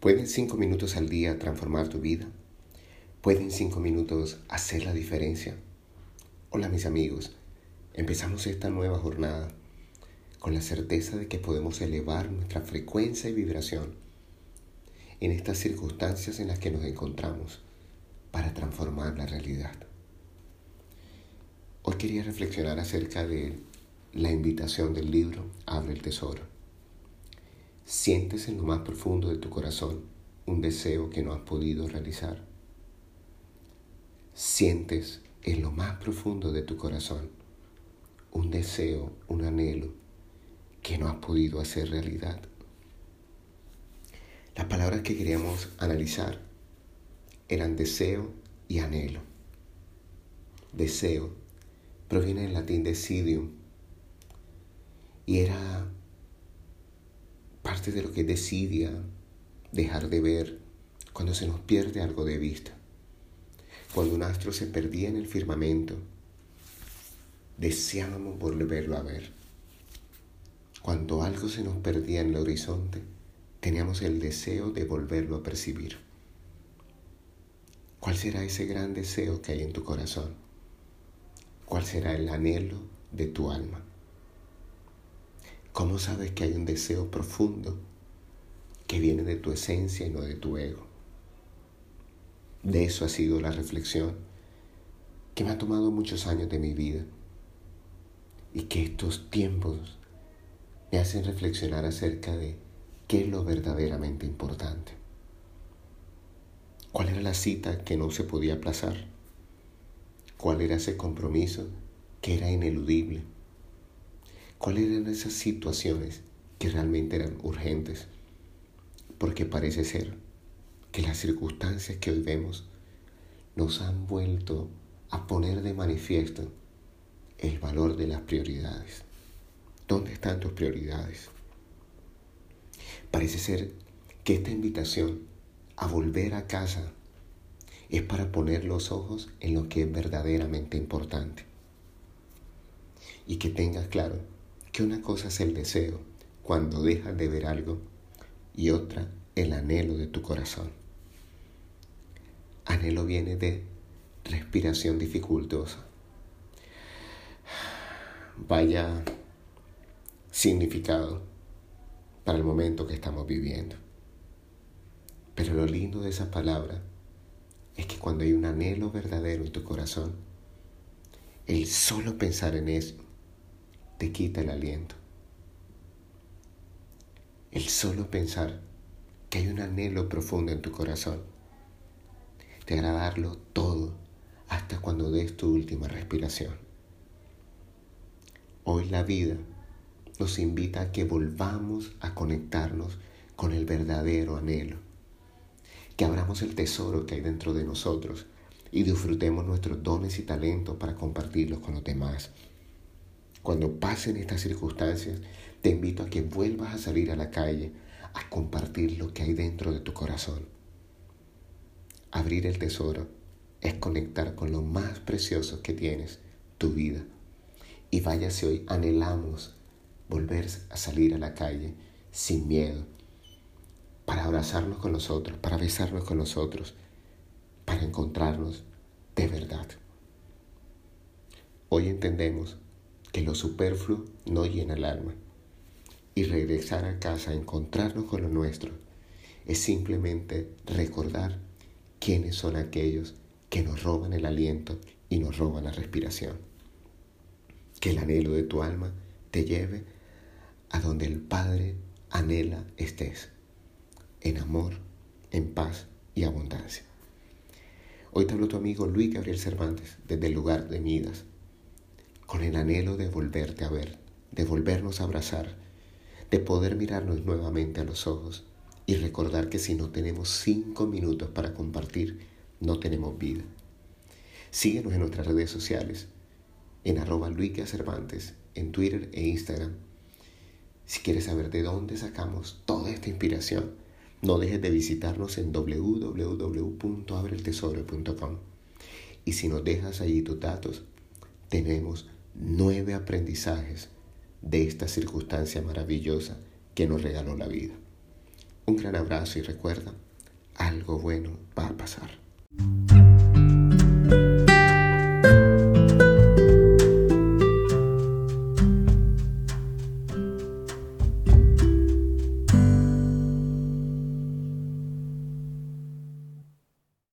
¿Pueden cinco minutos al día transformar tu vida? ¿Pueden cinco minutos hacer la diferencia? Hola mis amigos, empezamos esta nueva jornada con la certeza de que podemos elevar nuestra frecuencia y vibración en estas circunstancias en las que nos encontramos para transformar la realidad. Hoy quería reflexionar acerca de la invitación del libro Abre el Tesoro. ¿Sientes en lo más profundo de tu corazón un deseo que no has podido realizar? ¿Sientes en lo más profundo de tu corazón un deseo, un anhelo que no has podido hacer realidad? Las palabras que queríamos analizar eran deseo y anhelo. Deseo proviene del latín decidium y era parte de lo que decidia dejar de ver cuando se nos pierde algo de vista. Cuando un astro se perdía en el firmamento, deseábamos volverlo a ver. Cuando algo se nos perdía en el horizonte, teníamos el deseo de volverlo a percibir. ¿Cuál será ese gran deseo que hay en tu corazón? ¿Cuál será el anhelo de tu alma? ¿Cómo sabes que hay un deseo profundo que viene de tu esencia y no de tu ego? De eso ha sido la reflexión que me ha tomado muchos años de mi vida y que estos tiempos me hacen reflexionar acerca de qué es lo verdaderamente importante. ¿Cuál era la cita que no se podía aplazar? ¿Cuál era ese compromiso que era ineludible? ¿Cuáles eran esas situaciones que realmente eran urgentes? Porque parece ser que las circunstancias que hoy vemos nos han vuelto a poner de manifiesto el valor de las prioridades. ¿Dónde están tus prioridades? Parece ser que esta invitación a volver a casa es para poner los ojos en lo que es verdaderamente importante. Y que tengas claro una cosa es el deseo cuando dejas de ver algo y otra el anhelo de tu corazón. Anhelo viene de respiración dificultosa. Vaya significado para el momento que estamos viviendo. Pero lo lindo de esa palabra es que cuando hay un anhelo verdadero en tu corazón, el solo pensar en eso te quita el aliento. El solo pensar que hay un anhelo profundo en tu corazón te hará darlo todo hasta cuando des tu última respiración. Hoy la vida nos invita a que volvamos a conectarnos con el verdadero anhelo, que abramos el tesoro que hay dentro de nosotros y disfrutemos nuestros dones y talentos para compartirlos con los demás. Cuando pasen estas circunstancias, te invito a que vuelvas a salir a la calle a compartir lo que hay dentro de tu corazón. Abrir el tesoro es conectar con lo más precioso que tienes, tu vida. Y vaya si hoy anhelamos volver a salir a la calle sin miedo, para abrazarnos con nosotros, para besarnos con nosotros, para encontrarnos de verdad. Hoy entendemos que lo superfluo no llena el alma y regresar a casa a encontrarnos con lo nuestro es simplemente recordar quiénes son aquellos que nos roban el aliento y nos roban la respiración. Que el anhelo de tu alma te lleve a donde el Padre anhela estés, en amor, en paz y abundancia. Hoy te hablo tu amigo Luis Gabriel Cervantes desde el lugar de Midas, con el anhelo de volverte a ver, de volvernos a abrazar, de poder mirarnos nuevamente a los ojos y recordar que si no tenemos cinco minutos para compartir, no tenemos vida. Síguenos en nuestras redes sociales, en arroba Cervantes, en Twitter e Instagram si quieres saber de dónde sacamos toda esta inspiración, no dejes de visitarnos en www.abreltesoro.com. Y si nos dejas allí tus datos, tenemos nueve aprendizajes de esta circunstancia maravillosa que nos regaló la vida. Un gran abrazo y recuerda, algo bueno va a pasar.